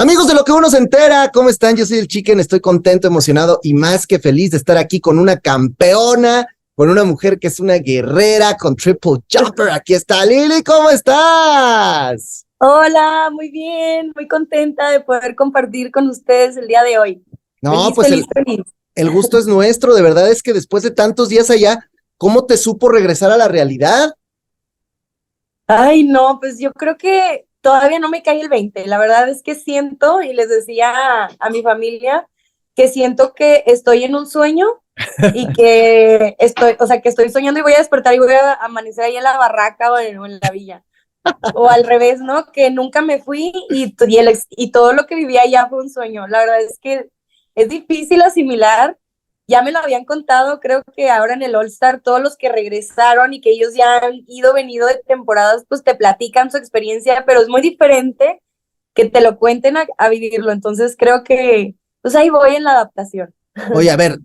Amigos de lo que uno se entera, ¿cómo están? Yo soy el Chicken, estoy contento, emocionado y más que feliz de estar aquí con una campeona, con una mujer que es una guerrera, con triple jumper. Aquí está Lili, ¿cómo estás? Hola, muy bien, muy contenta de poder compartir con ustedes el día de hoy. No, pues el, el gusto es nuestro, de verdad es que después de tantos días allá, ¿cómo te supo regresar a la realidad? Ay, no, pues yo creo que todavía no me cae el 20. La verdad es que siento, y les decía a, mi familia, que siento que estoy en un sueño y que estoy, o sea, que estoy soñando y voy a despertar y voy a amanecer ahí en la barraca o en, la villa. O al revés, ¿no? Que nunca me fui y, y, y todo lo que vivía allá fue un sueño. La verdad es que es difícil asimilar ya me lo habían contado, creo que ahora en el All Star, todos los que regresaron y que ellos ya han ido, venido de temporadas, pues te platican su experiencia, pero es muy diferente que te lo cuenten a, vivirlo. Entonces creo que, pues ahí voy en la adaptación. Oye, a ver,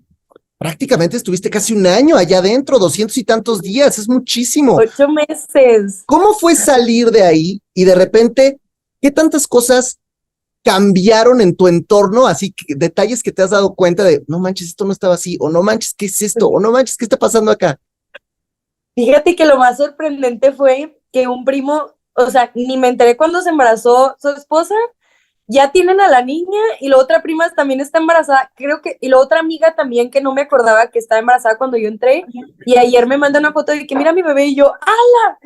prácticamente estuviste casi un año allá adentro, doscientos y tantos días, es muchísimo. Ocho meses. ¿Cómo fue salir de ahí y de repente, qué tantas cosas cambiaron en tu entorno, así que detalles que te has dado cuenta de, no manches, esto no estaba así, o no manches, ¿qué es esto? O no manches, ¿qué está pasando acá? Fíjate que lo más sorprendente fue que un primo, o sea, ni me enteré cuando se embarazó su esposa, ya tienen a la niña y la otra prima también está embarazada, creo que, y la otra amiga también que no me acordaba que estaba embarazada cuando yo entré, y ayer me manda una foto de que mira mi bebé y yo, ¡ala!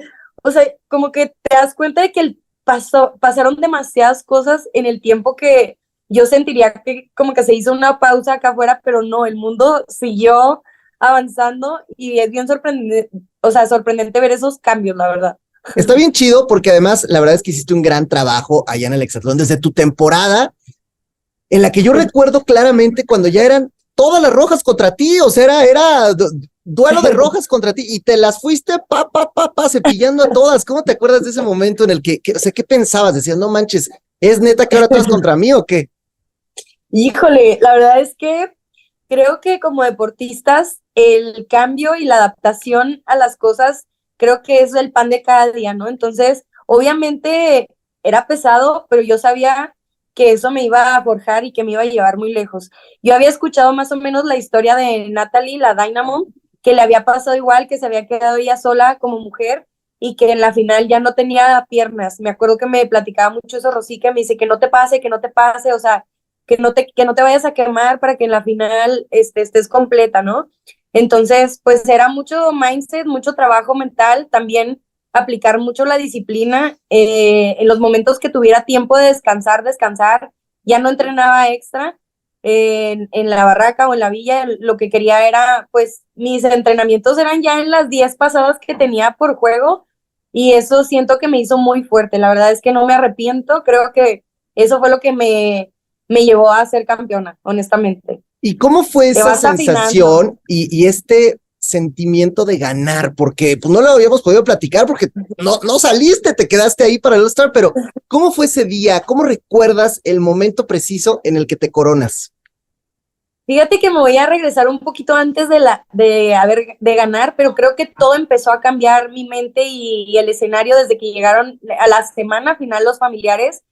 O sea, como que te das cuenta de que el pasó, pasaron demasiadas cosas en el tiempo que yo sentiría que como que se hizo una pausa acá afuera, pero no, el mundo siguió avanzando y es bien sorprendente, o sea, sorprendente ver esos cambios, la verdad. Está bien chido porque además la verdad es que hiciste un gran trabajo allá en el Exatlón desde tu temporada, en la que yo recuerdo claramente cuando ya eran todas las rojas contra ti, o sea, era duelo de rojas contra ti y te las fuiste pa, pa, pa, pa, cepillando a todas. ¿Cómo te acuerdas de ese momento en el que, o sea, qué pensabas? Decías, no manches, ¿es neta que ahora eres contra mí o qué? Híjole, la verdad es que creo que como deportistas, el cambio y la adaptación a las cosas, creo que es el pan de cada día, ¿no? Entonces, obviamente era pesado, pero yo sabía que eso me iba a forjar y que me iba a llevar muy lejos. Yo había escuchado más o menos la historia de Natalie, la Dynamo, que le había pasado igual, que se había quedado ella sola como mujer y que en la final ya no tenía piernas. Me acuerdo que me platicaba mucho eso Rosica, me dice que no te pase, que no te pase, o sea, que no te, que no te vayas a quemar para que en la final este, estés completa, ¿no? Entonces, pues era mucho mindset, mucho trabajo mental, también aplicar mucho la disciplina eh, en los momentos que tuviera tiempo de descansar, descansar, ya no entrenaba extra en, la barraca o en la villa, lo que quería era, pues mis entrenamientos eran ya en las 10 pasadas que tenía por juego y eso siento que me hizo muy fuerte, la verdad es que no me arrepiento, creo que eso fue lo que me, me llevó a ser campeona, honestamente. ¿Y cómo fue esa sensación y, y, este sentimiento de ganar? Porque pues no lo habíamos podido platicar porque no, no saliste, te quedaste ahí para el All-Star, pero ¿cómo fue ese día? ¿Cómo recuerdas el momento preciso en el que te coronas? Fíjate que me voy a regresar un poquito antes de la de haber de ganar, pero creo que todo empezó a cambiar mi mente y, el escenario desde que llegaron a la semana final los familiares.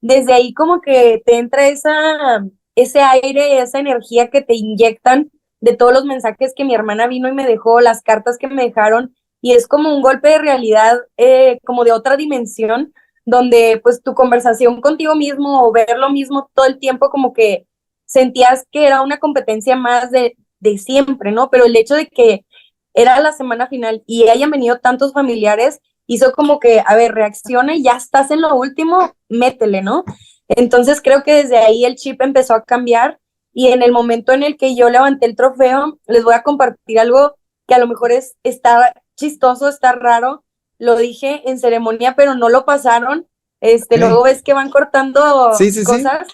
Desde ahí como que te entra esa ese aire, esa energía que te inyectan de todos los mensajes que mi hermana vino y me dejó, las cartas que me dejaron, y es como un golpe de realidad, eh, como de otra dimensión, donde pues tu conversación contigo mismo o ver lo mismo todo el tiempo como que sentías que era una competencia más de, de siempre, ¿no? Pero el hecho de que era la semana final y hayan venido tantos familiares, hizo como que, a ver, reacciona y ya estás en lo último, métele, ¿no? Entonces creo que desde ahí el chip empezó a cambiar y en el momento en el que yo levanté el trofeo, les voy a compartir algo que a lo mejor es, está chistoso, está raro, lo dije en ceremonia, pero no lo pasaron, este, luego ves que van cortando cosas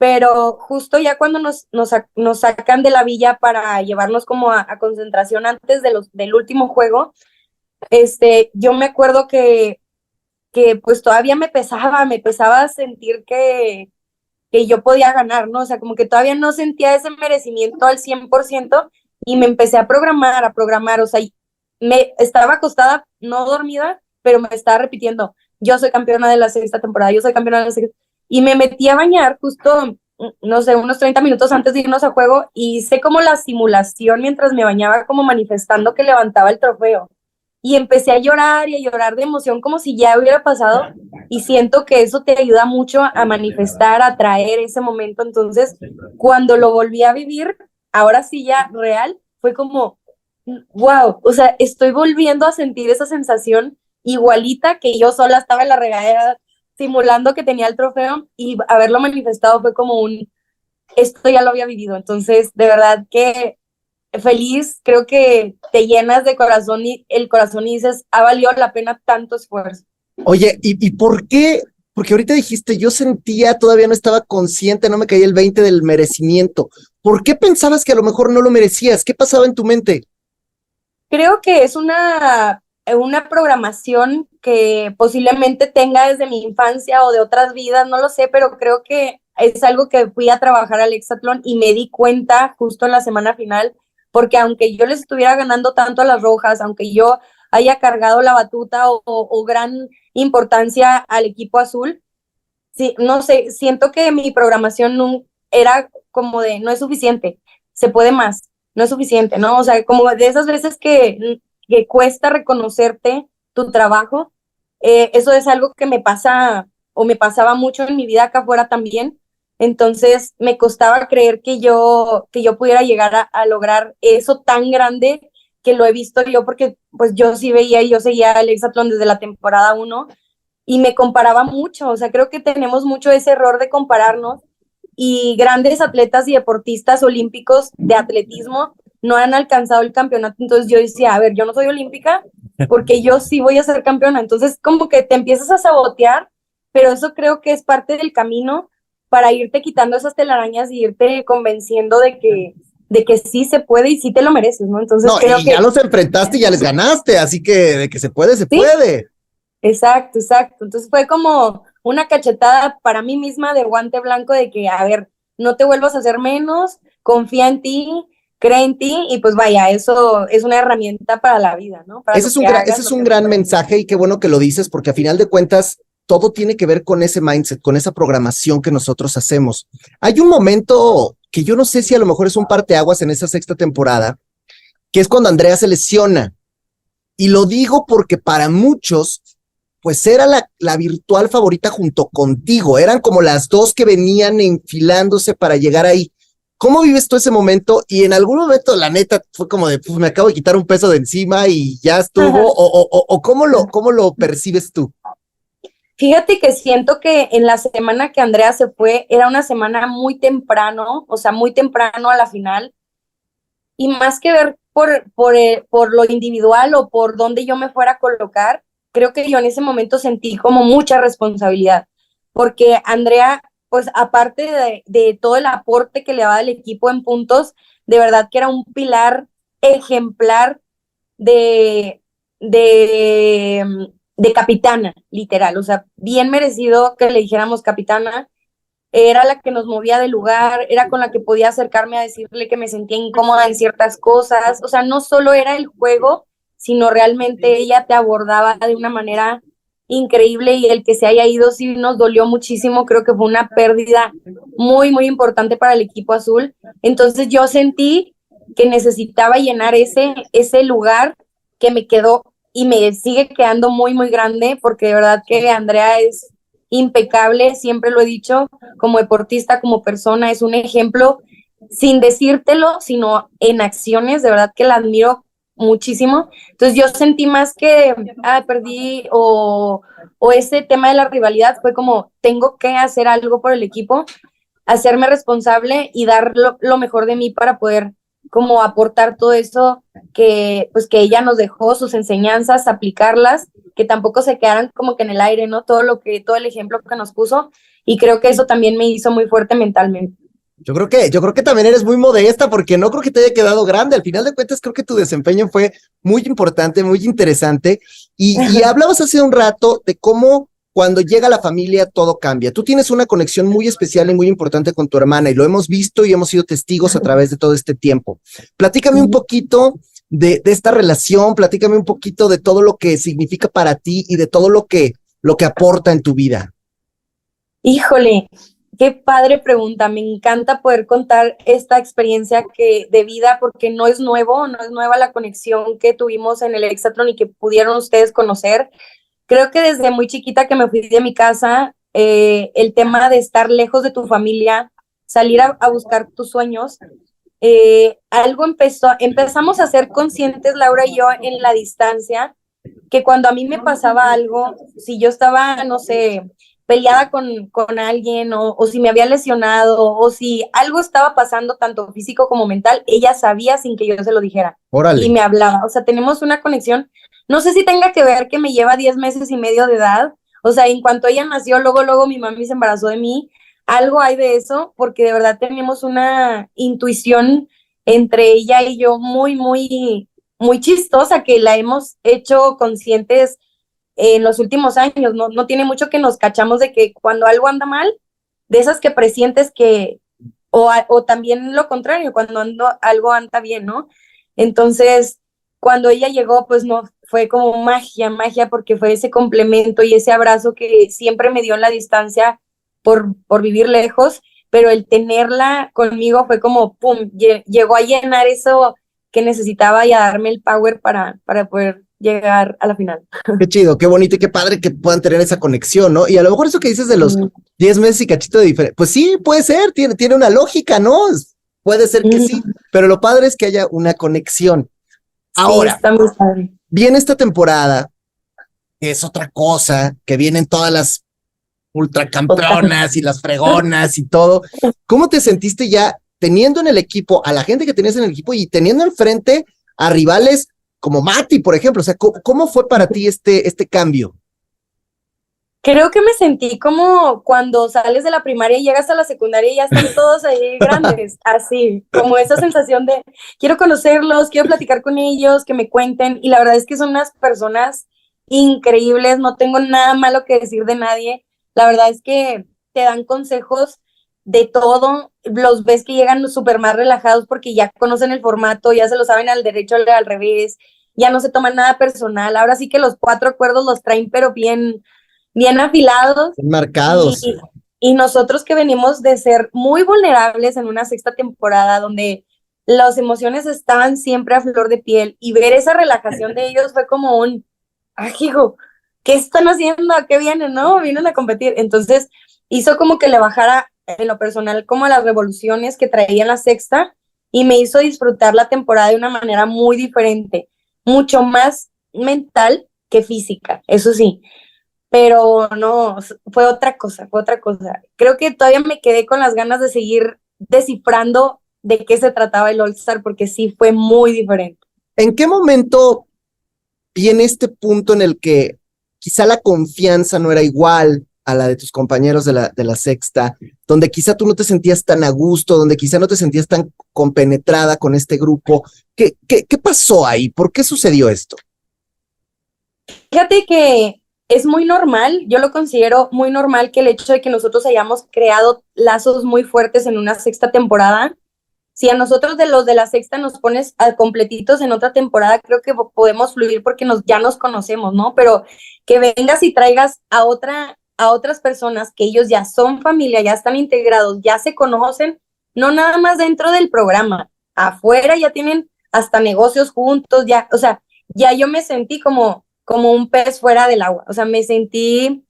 pero justo ya cuando nos, nos, nos, sacan de la villa para llevarnos como a, concentración antes de los, del último juego, este, yo me acuerdo que, que pues todavía me pesaba, me pesaba sentir que, que yo podía ganar, ¿no? O sea, como que todavía no sentía ese merecimiento al 100% y me empecé a programar, a programar, o sea, me estaba acostada, no dormida, pero me estaba repitiendo, yo soy campeona de la sexta temporada, yo soy campeona de la sexta y me metí a bañar justo, no sé, unos 30 minutos antes de irnos a juego y hice como la simulación mientras me bañaba, como manifestando que levantaba el trofeo. Y empecé a llorar y a llorar de emoción como si ya hubiera pasado y siento que eso te ayuda mucho a manifestar, a traer ese momento. Entonces, cuando lo volví a vivir, ahora sí ya real, fue como, wow, o sea, estoy volviendo a sentir esa sensación igualita que yo sola estaba en la regadera simulando que tenía el trofeo y haberlo manifestado fue como un, esto ya lo había vivido. Entonces, de verdad que feliz, creo que te llenas de corazón y el corazón y dices, ha valido la pena tanto esfuerzo. Oye, ¿y, ¿y por qué? Porque ahorita dijiste, yo sentía, todavía no estaba consciente, no me caía el 20 del merecimiento. ¿Por qué pensabas que a lo mejor no lo merecías? ¿Qué pasaba en tu mente? Creo que es una, una programación que posiblemente tenga desde mi infancia o de otras vidas, no lo sé, pero creo que es algo que fui a trabajar al Hexatlón y me di cuenta justo en la semana final, porque aunque yo les estuviera ganando tanto a las rojas, aunque yo haya cargado la batuta o, gran importancia al equipo azul, sí, no sé, siento que mi programación no, era como de no es suficiente, se puede más no es suficiente, ¿no? O sea, como de esas veces que, que cuesta reconocerte tu trabajo, eh, eso es algo que me pasa o me pasaba mucho en mi vida acá afuera también. Entonces me costaba creer que yo, que yo pudiera llegar a, lograr eso tan grande que lo he visto yo, porque pues yo sí veía y yo seguía al Exatlón desde la temporada 1 y me comparaba mucho. O sea, creo que tenemos mucho ese error de compararnos y grandes atletas y deportistas olímpicos de atletismo no han alcanzado el campeonato. Entonces yo decía, a ver, yo no soy olímpica porque yo sí voy a ser campeona. Entonces como que te empiezas a sabotear, pero eso creo que es parte del camino para irte quitando esas telarañas y irte convenciendo de que de que sí se puede y sí te lo mereces, ¿no? Entonces creo y que ya los enfrentaste y ya les ganaste, así que de que se puede, se ¿Sí? puede. Exacto, exacto. Entonces fue como una cachetada para mí misma de guante blanco de que, a ver, no te vuelvas a hacer menos, confía en ti, cree en ti y pues vaya, eso es una herramienta para la vida, ¿no? Para ese es un, gran, ese es un gran mensaje y qué bueno que lo dices porque a final de cuentas todo tiene que ver con ese mindset, con esa programación que nosotros hacemos. Hay un momento que yo no sé si a lo mejor es un parteaguas en esa sexta temporada, que es cuando Andrea se lesiona. Y lo digo porque para muchos pues era la, la, virtual favorita junto contigo. Eran como las dos que venían enfilándose para llegar ahí. ¿Cómo vives tú ese momento? Y en algún momento, la neta, fue como de, pues me acabo de quitar un peso de encima y ya estuvo. O, o, o, ¿cómo, lo, ¿Cómo lo percibes tú? Fíjate que siento que en la semana que Andrea se fue, era una semana muy temprano, o sea, muy temprano a la final. Y más que ver por, por, eh, por lo individual o por dónde yo me fuera a colocar, creo que yo en ese momento sentí como mucha responsabilidad, porque Andrea, pues aparte de, de, todo el aporte que le daba al equipo en puntos, de verdad que era un pilar ejemplar de, de, de capitana, literal, o sea, bien merecido que le dijéramos capitana, era la que nos movía del lugar, era con la que podía acercarme a decirle que me sentía incómoda en ciertas cosas, o sea, no solo era el juego, sino realmente ella te abordaba de una manera increíble y el que se haya ido sí nos dolió muchísimo, creo que fue una pérdida muy, muy importante para el equipo azul. Entonces yo sentí que necesitaba llenar ese, ese lugar que me quedó y me sigue quedando muy, muy grande, porque de verdad que Andrea es impecable, siempre lo he dicho, como deportista, como persona, es un ejemplo. Sin decírtelo, sino en acciones, de verdad que la admiro muchísimo. Entonces yo sentí más que, ah, perdí o, o ese tema de la rivalidad fue como, tengo que hacer algo por el equipo, hacerme responsable y dar lo, lo, mejor de mí para poder como aportar todo eso que pues que ella nos dejó, sus enseñanzas, aplicarlas, que tampoco se quedaran como que en el aire, ¿no? Todo lo que, todo el ejemplo que nos puso y creo que eso también me hizo muy fuerte mentalmente. Yo creo que, yo creo que también eres muy modesta porque no creo que te haya quedado grande. Al final de cuentas, creo que tu desempeño fue muy importante, muy interesante. Y, y hablabas hace un rato de cómo cuando llega la familia todo cambia. Tú tienes una conexión muy especial y muy importante con tu hermana y lo hemos visto y hemos sido testigos a través de todo este tiempo. Platícame un poquito de, de esta relación, platícame un poquito de todo lo que significa para ti y de todo lo que, lo que aporta en tu vida. Híjole, qué padre pregunta. Me encanta poder contar esta experiencia que, de vida porque no es nuevo, no es nueva la conexión que tuvimos en el Exatron y que pudieron ustedes conocer. Creo que desde muy chiquita que me fui de mi casa, eh, el tema de estar lejos de tu familia, salir a, buscar tus sueños, eh, algo empezó, empezamos a ser conscientes, Laura y yo, en la distancia, que cuando a mí me pasaba algo, si yo estaba, no sé, peleada con, con alguien o, o, si me había lesionado o si algo estaba pasando tanto físico como mental, ella sabía sin que yo se lo dijera. Órale. Y me hablaba. O sea, tenemos una conexión. No sé si tenga que ver que me lleva 10 meses y medio de edad. O sea, en cuanto ella nació, luego, luego mi mami se embarazó de mí. Algo hay de eso, porque de verdad tenemos una intuición entre ella y yo muy, muy, muy chistosa que la hemos hecho conscientes en los últimos años. No, no tiene mucho que nos cachamos de que cuando algo anda mal, de esas que presientes que, o, o también lo contrario, cuando ando, algo anda bien, ¿no? Entonces, cuando ella llegó, pues no, fue como magia, magia, porque fue ese complemento y ese abrazo que siempre me dio en la distancia por, por vivir lejos, pero el tenerla conmigo fue como, pum, llegó a llenar eso que necesitaba y a darme el power para, para poder llegar a la final. Qué chido, qué bonito y qué padre que puedan tener esa conexión, ¿no? Y a lo mejor eso que dices de los 10 meses y cachito de diferencia, pues sí, puede ser, tiene, tiene una lógica, ¿no? Puede ser que sí, pero lo padre es que haya una conexión. Ahora, está muy padre. viene esta temporada, que es otra cosa, que vienen todas las ultracampeonas y las fregonas y todo. ¿Cómo te sentiste ya teniendo en el equipo a la gente que tenías en el equipo y teniendo enfrente a rivales como Mati, por ejemplo. O sea, ¿cómo, fue para ti este, este cambio? Creo que me sentí como cuando sales de la primaria y llegas a la secundaria y ya están todos ahí grandes, así, como esa sensación de quiero conocerlos, quiero platicar con ellos, que me cuenten. Y la verdad es que son unas personas increíbles, no tengo nada malo que decir de nadie. La verdad es que te dan consejos de todo, los ves que llegan súper más relajados porque ya conocen el formato, ya se lo saben al derecho, al, revés, ya no se toman nada personal, ahora sí que los cuatro acuerdos los traen pero bien, bien afilados. Marcados. Y, y nosotros que venimos de ser muy vulnerables en una sexta temporada donde las emociones estaban siempre a flor de piel y ver esa relajación de ellos fue como un, ay, hijo, ¿qué están haciendo? ¿A qué vienen? No, vienen a competir. Entonces hizo como que le bajara en lo personal como las revoluciones que traía en la sexta y me hizo disfrutar la temporada de una manera muy diferente, mucho más mental que física, eso sí, pero no, fue otra cosa, fue otra cosa. Creo que todavía me quedé con las ganas de seguir descifrando de qué se trataba el All Star porque sí fue muy diferente. ¿En qué momento viene este punto en el que quizá la confianza no era igual, a la de tus compañeros de la, de la sexta, donde quizá tú no te sentías tan a gusto, donde quizá no te sentías tan compenetrada con este grupo. ¿Qué, qué, qué pasó ahí? ¿Por qué sucedió esto? Fíjate que es muy normal, yo lo considero muy normal que el hecho de que nosotros hayamos creado lazos muy fuertes en una sexta temporada, si a nosotros de los de la sexta nos pones a completitos en otra temporada, creo que podemos fluir porque nos, ya nos conocemos, ¿no? Pero que vengas y traigas a otra a otras personas que ellos ya son familia, ya están integrados, ya se conocen, no nada más dentro del programa, afuera ya tienen hasta negocios juntos, ya, o sea, ya yo me sentí como, como un pez fuera del agua, o sea, me sentí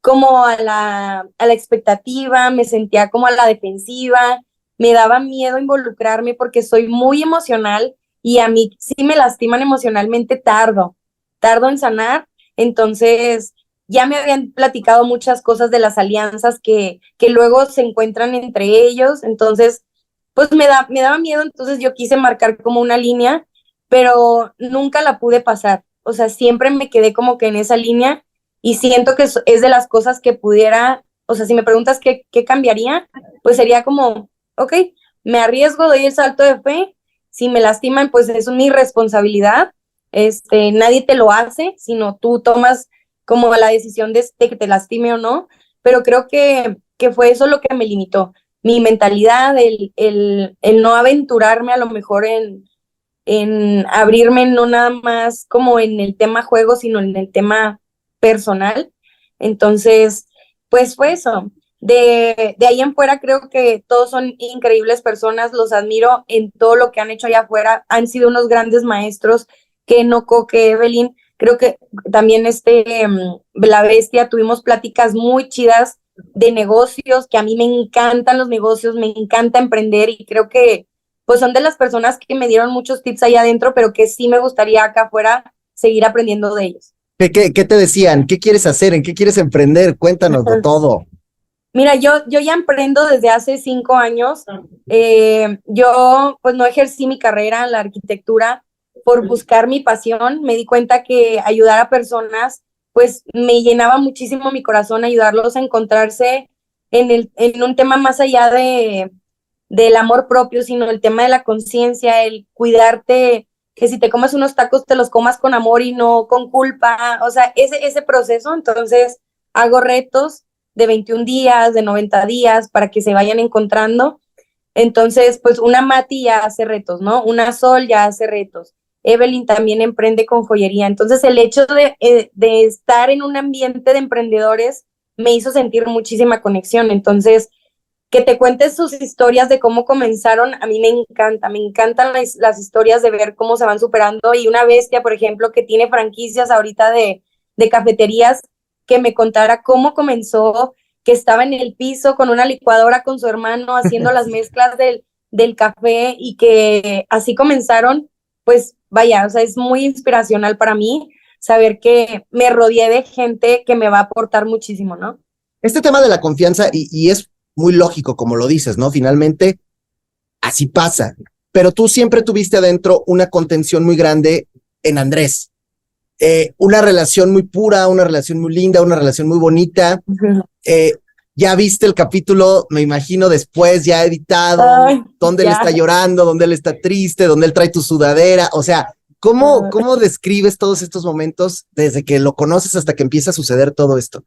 como a la, a la expectativa, me sentía como a la defensiva, me daba miedo involucrarme porque soy muy emocional y a mí sí me lastiman emocionalmente tardo, tardo en sanar, entonces ya me habían platicado muchas cosas de las alianzas que, que luego se encuentran entre ellos, entonces, pues me, da, me daba miedo, entonces yo quise marcar como una línea, pero nunca la pude pasar, o sea, siempre me quedé como que en esa línea y siento que es, de las cosas que pudiera, o sea, si me preguntas qué, qué cambiaría, pues sería como, ok, me arriesgo, doy el salto de fe, si me lastiman, pues es mi responsabilidad, este, nadie te lo hace, sino tú tomas como la decisión de, que te lastime o no, pero creo que, que fue eso lo que me limitó, mi mentalidad, el, el, el no aventurarme a lo mejor en, en abrirme no nada más como en el tema juego, sino en el tema personal. Entonces, pues fue eso. de, de ahí en fuera creo que todos son increíbles personas, los admiro en todo lo que han hecho allá afuera, han sido unos grandes maestros, que Noco, que Evelyn, creo que también este, mm, la bestia, tuvimos pláticas muy chidas de negocios, que a mí me encantan los negocios, me encanta emprender y creo que pues son de las personas que me dieron muchos tips ahí adentro, pero que sí me gustaría acá afuera seguir aprendiendo de ellos. ¿Qué, qué, qué te decían? ¿Qué quieres hacer? ¿En qué quieres emprender? Cuéntanos de todo. Mira, yo, yo ya emprendo desde hace cinco años. Eh, yo pues no ejercí mi carrera en la arquitectura por buscar mi pasión. Me di cuenta que ayudar a personas pues me llenaba muchísimo mi corazón, ayudarlos a encontrarse en, el, en un tema más allá de, del amor propio, sino el tema de la conciencia, el cuidarte, que si te comes unos tacos te los comas con amor y no con culpa, o sea, ese, ese proceso, entonces hago retos de 21 días, de 90 días, para que se vayan encontrando. Entonces, pues una Mati ya hace retos, ¿no? Una Sol ya hace retos. Evelyn también emprende con joyería. Entonces, el hecho de, eh, de estar en un ambiente de emprendedores me hizo sentir muchísima conexión. Entonces, que te cuentes sus historias de cómo comenzaron, a mí me encanta, me encantan las, las, historias de ver cómo se van superando y una bestia, por ejemplo, que tiene franquicias ahorita de, de cafeterías, que me contara cómo comenzó, que estaba en el piso con una licuadora con su hermano haciendo las mezclas del, del café y que así comenzaron, pues vaya, o sea, es muy inspiracional para mí saber que me rodeé de gente que me va a aportar muchísimo, ¿no? Este tema de la confianza, y, y es muy lógico, como lo dices, ¿no? Finalmente, así pasa. Pero tú siempre tuviste adentro una contención muy grande en Andrés. Eh, una relación muy pura, una relación muy linda, una relación muy bonita. Eh, ya viste el capítulo, me imagino, después, ya editado, Ay, donde ya. él está llorando, donde él está triste, donde él trae tu sudadera. O sea, ¿cómo, ¿cómo describes todos estos momentos desde que lo conoces hasta que empieza a suceder todo esto?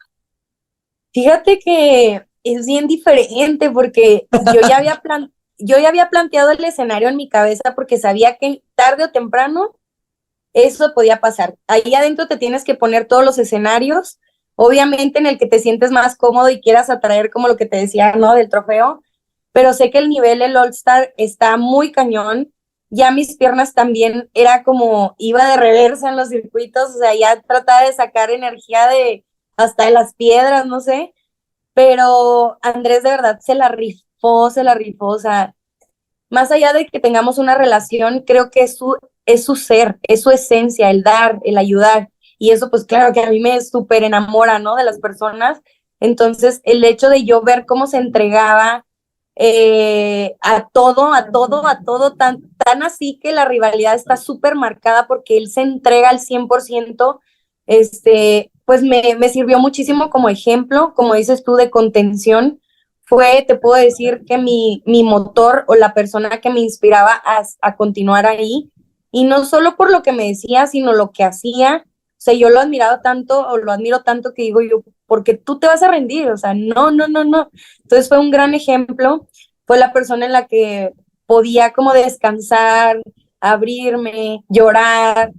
Fíjate que es bien diferente porque yo ya había plan yo ya había planteado el escenario en mi cabeza porque sabía que tarde o temprano eso podía pasar. Ahí adentro te tienes que poner todos los escenarios, obviamente en el que te sientes más cómodo y quieras atraer como lo que te decía, ¿no? Del trofeo, pero sé que el nivel del All Star está muy cañón. Ya mis piernas también era como iba de reversa en los circuitos, o sea, ya trataba de sacar energía de hasta de las piedras, no sé pero Andrés de verdad se la rifó, se la rifó, o sea, más allá de que tengamos una relación, creo que es su, es su ser, es su esencia, el dar, el ayudar, y eso pues claro que a mí me súper enamora, ¿no? De las personas, entonces el hecho de yo ver cómo se entregaba eh, a todo, a todo, a todo, tan, tan así que la rivalidad está súper marcada porque él se entrega al 100%, este, pues me, me, sirvió muchísimo como ejemplo, como dices tú, de contención. Fue, te puedo decir, que mi, mi motor o la persona que me inspiraba a, a continuar ahí. Y no solo por lo que me decía, sino lo que hacía. Sea, yo lo admiraba tanto o lo admiro tanto que digo yo, porque tú te vas a rendir, o sea, no, no, no, no. Entonces fue un gran ejemplo, fue la persona en la que podía como descansar, abrirme, llorar,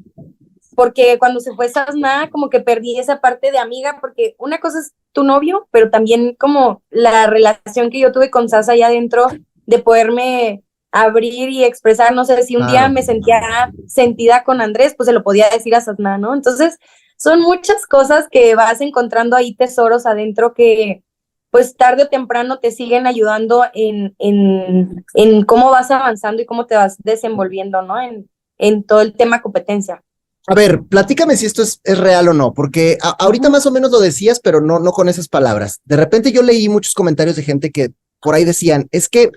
porque cuando se fue Sasna, como que perdí esa parte de amiga, porque una cosa es tu novio, pero también como la relación que yo tuve con Sasa allá adentro, de poderme abrir y expresar, no sé, si un claro. día me sentía sentida con Andrés, pues se lo podía decir a Sasna, ¿no? Entonces, son muchas cosas que vas encontrando ahí tesoros adentro que pues tarde o temprano te siguen ayudando en, en, en cómo vas avanzando y cómo te vas desenvolviendo, ¿no? En, en todo el tema competencia. A ver, platícame si esto es, es real o no, porque a, ahorita más o menos lo decías, pero no, no con esas palabras. De repente yo leí muchos comentarios de gente que por ahí decían, es que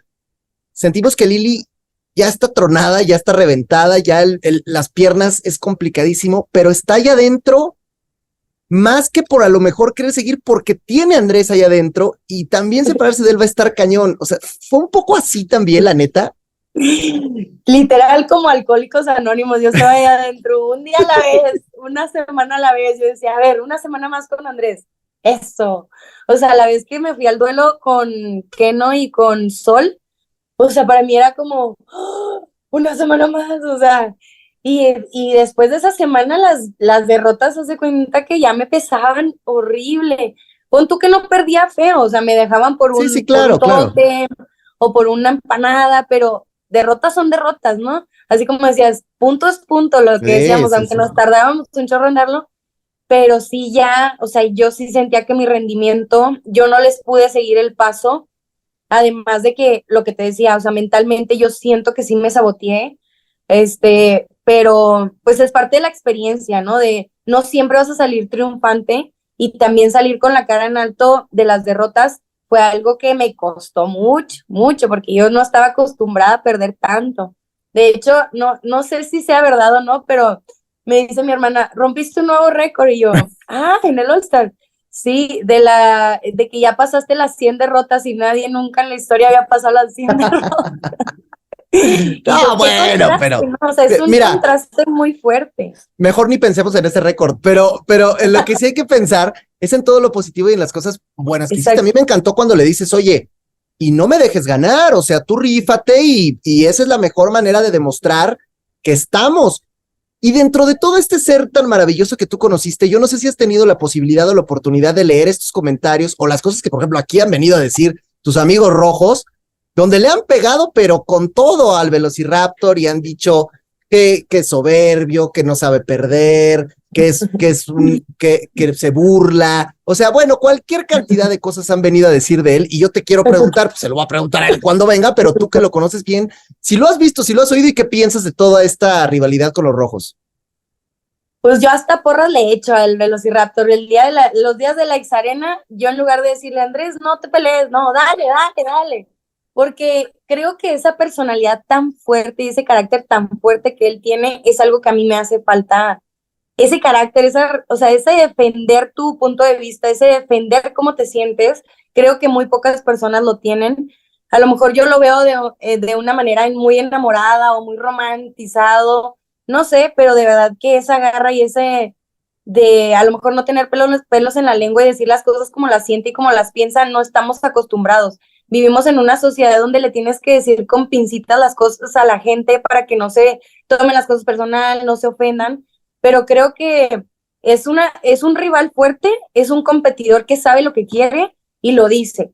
sentimos que Lili ya está tronada, ya está reventada, ya el, el, las piernas es complicadísimo, pero está allá adentro más que por a lo mejor querer seguir porque tiene a Andrés allá adentro y también separarse de él va a estar cañón. O sea, fue un poco así también, la neta. Literal como alcohólicos anónimos, yo estaba ahí adentro, un día a la vez, una semana a la vez, yo decía, a ver, una semana más con Andrés, eso. O sea, la vez que me fui al duelo con Keno y con Sol, o sea, para mí era como, oh, una semana más, o sea, y, y después de esa semana las, las derrotas, hace cuenta que ya me pesaban horrible, pon tú que no perdía feo, o sea, me dejaban por un, sí, claro, o por una empanada, pero derrotas son derrotas, ¿no? Así como decías, punto es punto, lo que decíamos, aunque nos tardábamos un chorro en darlo, pero sí ya, o sea, yo sí sentía que mi rendimiento, yo no les pude seguir el paso, además de que lo que te decía, o sea, mentalmente yo siento que sí me saboteé, este, pero pues es parte de la experiencia, ¿no? De no siempre vas a salir triunfante y también salir con la cara en alto de las derrotas fue algo que me costó mucho, mucho, porque yo no estaba acostumbrada a perder tanto. De hecho, no, no sé si sea verdad o no, pero me dice mi hermana, rompiste un nuevo récord y yo, ah, en el All-Star. Sí, de la de que ya pasaste las 100 derrotas y nadie nunca en la historia había pasado las 100 derrotas. no, bueno, pero es un contraste muy fuerte. Mejor ni pensemos en ese récord, pero, pero en lo que sí hay que pensar es en todo lo positivo y en las cosas buenas que hiciste. A mí me encantó cuando le dices, oye, y no me dejes ganar, o sea, tú rífate y, y esa es la mejor manera de demostrar que estamos. Y dentro de todo este ser tan maravilloso que tú conociste, yo no sé si has tenido la posibilidad o la oportunidad de leer estos comentarios o las cosas que, por ejemplo, aquí han venido a decir tus amigos rojos, donde le han pegado, pero con todo al Velociraptor y han dicho que, que es soberbio, que no sabe perder, que es, que es que, que se burla. O sea, bueno, cualquier cantidad de cosas han venido a decir de él y yo te quiero preguntar, pues se lo voy a preguntar a él cuando venga, pero tú que lo conoces bien, si lo has visto, si lo has oído y qué piensas de toda esta rivalidad con los rojos. Pues yo hasta porras le he hecho al Velociraptor. El día de la, los días de la ex arena, yo en lugar de decirle, Andrés, no te pelees, no, dale, dale, dale porque creo que esa personalidad tan fuerte y ese carácter tan fuerte que él tiene es algo que a mí me hace falta. Ese carácter, esa, o sea, ese defender tu punto de vista, ese defender cómo te sientes, creo que muy pocas personas lo tienen. A lo mejor yo lo veo de, eh, de una manera muy enamorada o muy romantizado, no sé, pero de verdad que esa garra y ese de a lo mejor no tener pelos, pelos en la lengua y decir las cosas como las siente y como las piensa, no estamos acostumbrados vivimos en una sociedad donde le tienes que decir con pincitas las cosas a la gente para que no se tomen las cosas personal, no se ofendan, pero creo que es, una, es un rival fuerte, es un competidor que sabe lo que quiere y lo dice.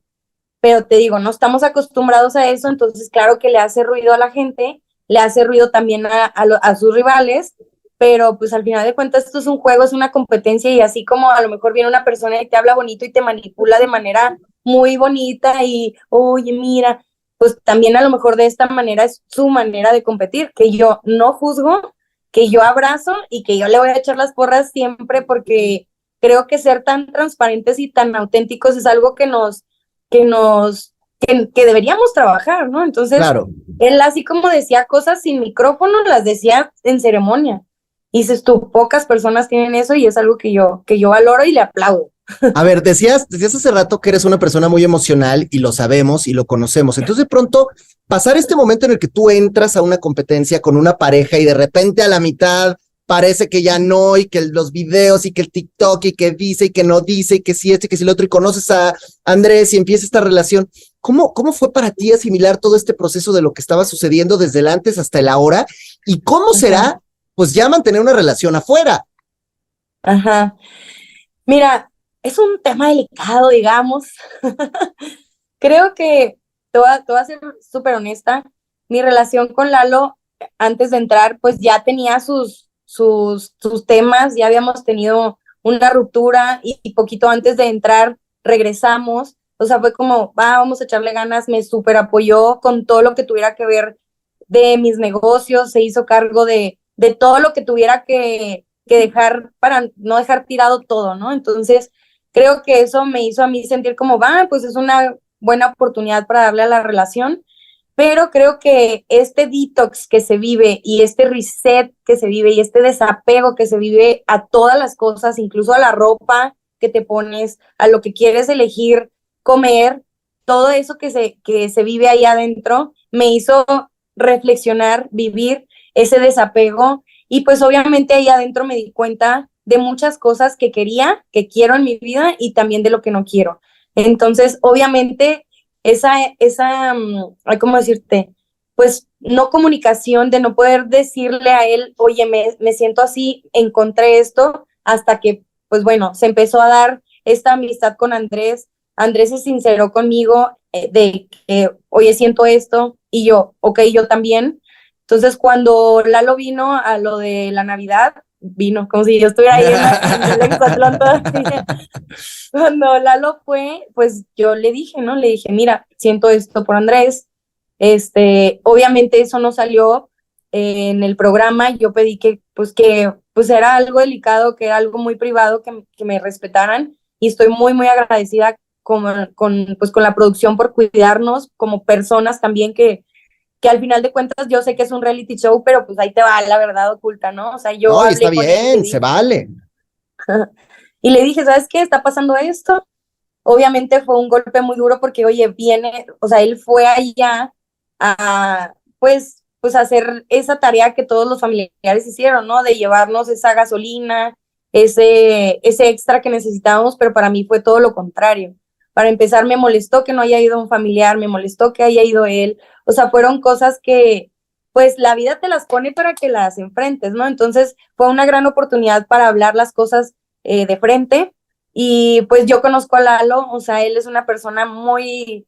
Pero te digo, no estamos acostumbrados a eso, entonces claro que le hace ruido a la gente, le hace ruido también a, a sus rivales, pero pues al final de cuentas esto es un juego, es una competencia y así como a lo mejor viene una persona y te habla bonito y te manipula de manera muy bonita y, oye, mira, pues también a lo mejor de esta manera es su manera de competir, que yo no juzgo, que yo abrazo y que yo le voy a echar las porras siempre porque creo que ser tan transparentes y tan auténticos es algo que nos, que nos, que, deberíamos trabajar, ¿no? Entonces, él así como decía cosas sin micrófono, las decía en ceremonia. Y dices tú, pocas personas tienen eso y es algo que yo, que yo valoro y le aplaudo. A ver, decías, decías hace rato que eres una persona muy emocional y lo sabemos y lo conocemos. Entonces, de pronto, pasar este momento en el que tú entras a una competencia con una pareja y de repente a la mitad parece que ya no y que los videos y que el TikTok y que dice y que no dice y que si este y que si el otro y conoces a Andrés y empieza esta relación. ¿Cómo, ¿Cómo fue para ti asimilar todo este proceso de lo que estaba sucediendo desde el antes hasta el ahora? ¿Y cómo será, pues ya mantener una relación afuera? Ajá. Mira, es un tema delicado, digamos. Creo que, te voy, a, ser súper honesta, mi relación con Lalo antes de entrar, pues ya tenía sus, sus, sus temas, ya habíamos tenido una ruptura y, poquito antes de entrar regresamos. O sea, fue como, va, vamos a echarle ganas, me súper apoyó con todo lo que tuviera que ver de mis negocios, se hizo cargo de, de todo lo que tuviera que, que dejar para no dejar tirado todo, ¿no? Entonces, creo que eso me hizo a mí sentir como, va, pues es una buena oportunidad para darle a la relación, pero creo que este detox que se vive y este reset que se vive y este desapego que se vive a todas las cosas, incluso a la ropa que te pones, a lo que quieres elegir comer, todo eso que se, que se vive ahí adentro, me hizo reflexionar, vivir ese desapego. Y pues obviamente ahí adentro me di cuenta de muchas cosas que quería, que quiero en mi vida y también de lo que no quiero. Entonces, obviamente, esa, esa, mm, ¿cómo decirte? Pues no comunicación de no poder decirle a él, oye, me, me siento así, encontré esto, hasta que, pues bueno, se empezó a dar esta amistad con Andrés. Andrés se sinceró conmigo eh, de que, oye, siento esto, y yo, ok, yo también. Entonces, cuando Lalo vino a lo de la Navidad, vino como si yo estuviera ahí en, el Cuando Lalo fue, pues yo le dije, ¿no? Le dije, mira, siento esto por Andrés. Este, obviamente eso no salió en el programa. Yo pedí que, pues que, pues era algo delicado, que era algo muy privado, que, que me respetaran. Y estoy muy, muy agradecida con, con, pues, con la producción por cuidarnos como personas también que, que al final de cuentas yo sé que es un reality show, pero pues ahí te va la verdad oculta, ¿no? O sea, yo... No, está bien, se vale. y le dije, ¿sabes qué? Está pasando esto. Obviamente fue un golpe muy duro porque, oye, viene, o sea, él fue allá a, pues, pues hacer esa tarea que todos los familiares hicieron, ¿no? De llevarnos esa gasolina, ese, ese extra que necesitábamos, pero para mí fue todo lo contrario. Para empezar, me molestó que no haya ido un familiar, me molestó que haya ido él. O sea, fueron cosas que, pues, la vida te las pone para que las enfrentes, ¿no? Entonces, fue una gran oportunidad para hablar las cosas eh, de frente. Y pues yo conozco a Lalo, o sea, él es una persona muy,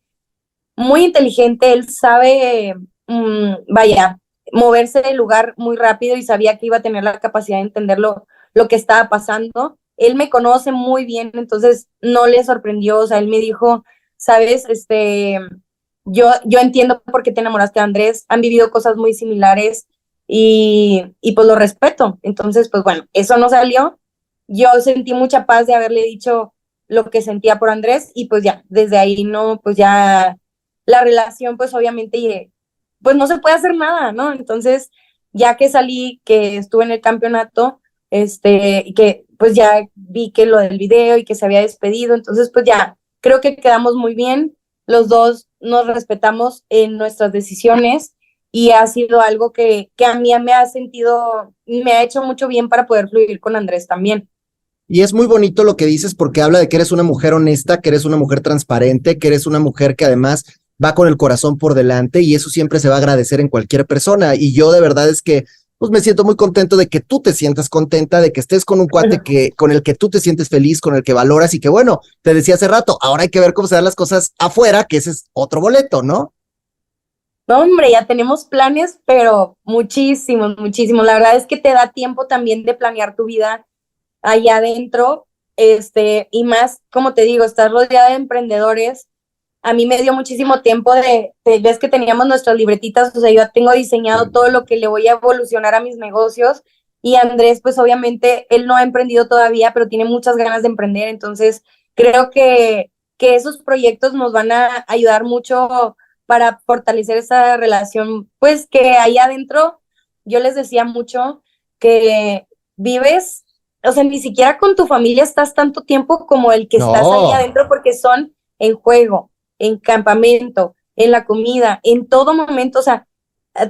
muy inteligente, él sabe, mm, vaya, moverse del lugar muy rápido y sabía que iba a tener la capacidad de entender lo, lo que estaba pasando él me conoce muy bien, entonces no le sorprendió, o sea, él me dijo, sabes, este, yo, yo entiendo por qué te enamoraste de Andrés, han vivido cosas muy similares y, y pues lo respeto. Entonces, pues bueno, eso no salió. Yo sentí mucha paz de haberle dicho lo que sentía por Andrés y pues ya, desde ahí no, pues ya la relación, pues obviamente, pues no se puede hacer nada, ¿no? Entonces, ya que salí, que estuve en el campeonato, este, que pues ya vi que lo del video y que se había despedido, entonces pues ya creo que quedamos muy bien, los dos nos respetamos en nuestras decisiones y ha sido algo que, que a mí me ha sentido, me ha hecho mucho bien para poder fluir con Andrés también. Y es muy bonito lo que dices porque habla de que eres una mujer honesta, que eres una mujer transparente, que eres una mujer que además va con el corazón por delante y eso siempre se va a agradecer en cualquier persona. Y yo de verdad es que pues me siento muy contento de que tú te sientas contenta, de que estés con un cuate que, con el que tú te sientes feliz, con el que valoras y que bueno, te decía hace rato, ahora hay que ver cómo se dan las cosas afuera, que ese es otro boleto, ¿no? No, hombre, ya tenemos planes, pero muchísimos, muchísimos. La verdad es que te da tiempo también de planear tu vida allá adentro, este, y más, como te digo, estás rodeada de emprendedores a mí me dio muchísimo tiempo de, ves que teníamos nuestras libretitas, o sea, yo tengo diseñado todo lo que le voy a evolucionar a mis negocios y Andrés, pues obviamente, él no ha emprendido todavía, pero tiene muchas ganas de emprender, entonces creo que, que esos proyectos nos van a ayudar mucho para fortalecer esa relación, pues que ahí adentro, yo les decía mucho que vives, o sea, ni siquiera con tu familia estás tanto tiempo como el que estás ahí adentro porque son en juego en campamento, en la comida, en todo momento, o sea,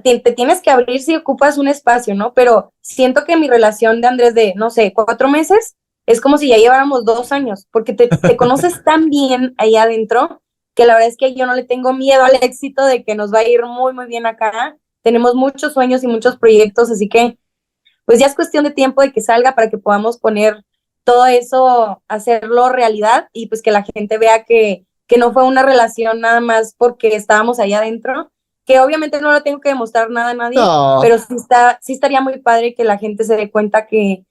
te, tienes que abrir si ocupas un espacio, ¿no? Pero siento que mi relación de Andrés de, no sé, cuatro meses, es como si ya lleváramos dos años, porque te, te conoces tan bien ahí adentro que la verdad es que yo no le tengo miedo al éxito de que nos va a ir muy, muy bien acá. Tenemos muchos sueños y muchos proyectos, así que pues ya es cuestión de tiempo de que salga para que podamos poner todo eso, hacerlo realidad y pues que la gente vea que que no fue una relación nada más porque estábamos allá adentro, que obviamente no lo tengo que demostrar nada a nadie, pero sí, está, sí estaría muy padre que la gente se dé cuenta que,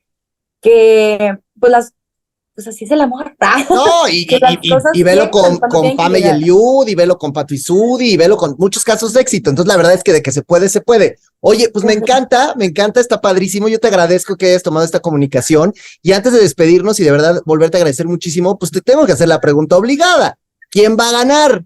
que pues las pues así es el amor. No, y, y, velo con, con Pame y Eliud, y velo con Pato y Sudi, y velo con muchos casos de éxito. Entonces, la verdad es que de que se puede, se puede. Oye, pues me encanta, me encanta, está padrísimo. Yo te agradezco que hayas tomado esta comunicación. Y antes de despedirnos y de verdad volverte a agradecer muchísimo, pues te tengo que hacer la pregunta obligada. ¿Quién va a ganar?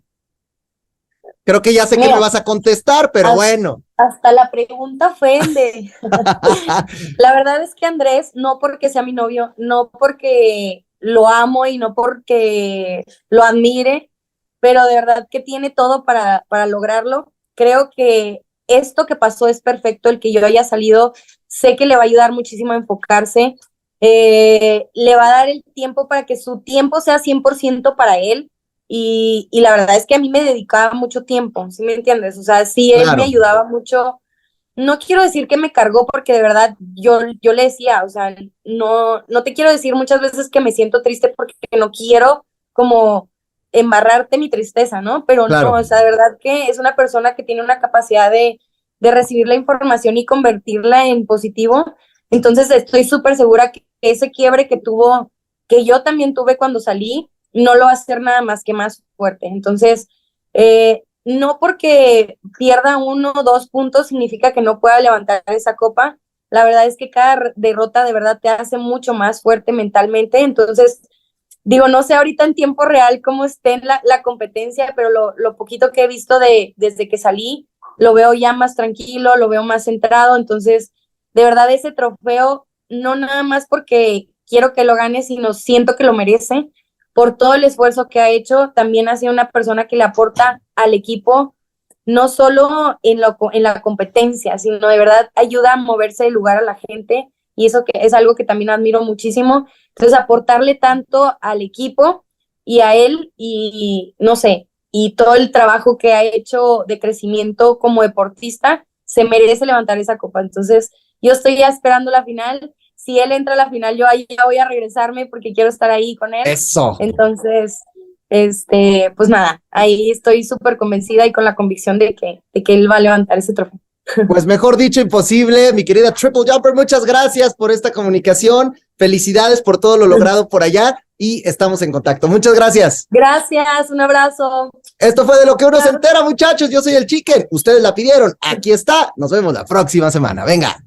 Creo que ya sé que me vas a contestar, pero bueno. Hasta la pregunta ofende. la verdad es que Andrés, no porque sea mi novio, no porque lo amo y no porque lo admire, pero de verdad que tiene todo para, para lograrlo. Creo que esto que pasó es perfecto, el que yo haya salido, sé que le va a ayudar muchísimo a enfocarse, eh, le va a dar el tiempo para que su tiempo sea 100% para él, y, y, la verdad es que a mí me dedicaba mucho tiempo, ¿sí me entiendes? O sea, sí, él me ayudaba mucho no quiero decir que me cargó porque de verdad yo, yo le decía, o sea, no, no te quiero decir muchas veces que me siento triste porque no quiero como embarrarte mi tristeza, ¿no? Pero no, o sea, de verdad que es una persona que tiene una capacidad de, de recibir la información y convertirla en positivo. Entonces estoy súper segura que ese quiebre que tuvo, que yo también tuve cuando salí, no lo va a hacer nada más que más fuerte. Entonces, eh, no porque pierda uno o dos puntos significa que no pueda levantar esa copa. La verdad es que cada derrota de verdad te hace mucho más fuerte mentalmente. Entonces, digo, no sé ahorita en tiempo real cómo esté la, la competencia, pero lo, lo, poquito que he visto de, desde que salí, lo veo ya más tranquilo, lo veo más centrado. Entonces, de verdad, ese trofeo, no nada más porque quiero que lo gane, sino siento que lo merece por todo el esfuerzo que ha hecho. También ha sido una persona que le aporta al equipo, no solo en, lo, en la competencia, sino de verdad ayuda a moverse de lugar a la gente y eso que es algo que también admiro muchísimo. Entonces, aportarle tanto al equipo y a él y no sé, y todo el trabajo que ha hecho de crecimiento como deportista, se merece levantar esa copa. Entonces, yo estoy ya esperando la final si él entra a la final, yo ahí ya voy a regresarme porque quiero estar ahí con él. Eso. Entonces, este, pues nada, ahí estoy súper convencida y con la convicción de que, de que él va a levantar ese trofeo. Pues mejor dicho, imposible. Mi querida Triple Jumper, muchas gracias por esta comunicación. Felicidades por todo lo logrado por allá y estamos en contacto. Muchas gracias. Gracias, un abrazo. Esto fue de lo que uno se entera, muchachos. Yo soy el Chicken. Ustedes la pidieron. Aquí está. Nos vemos la próxima semana. Venga.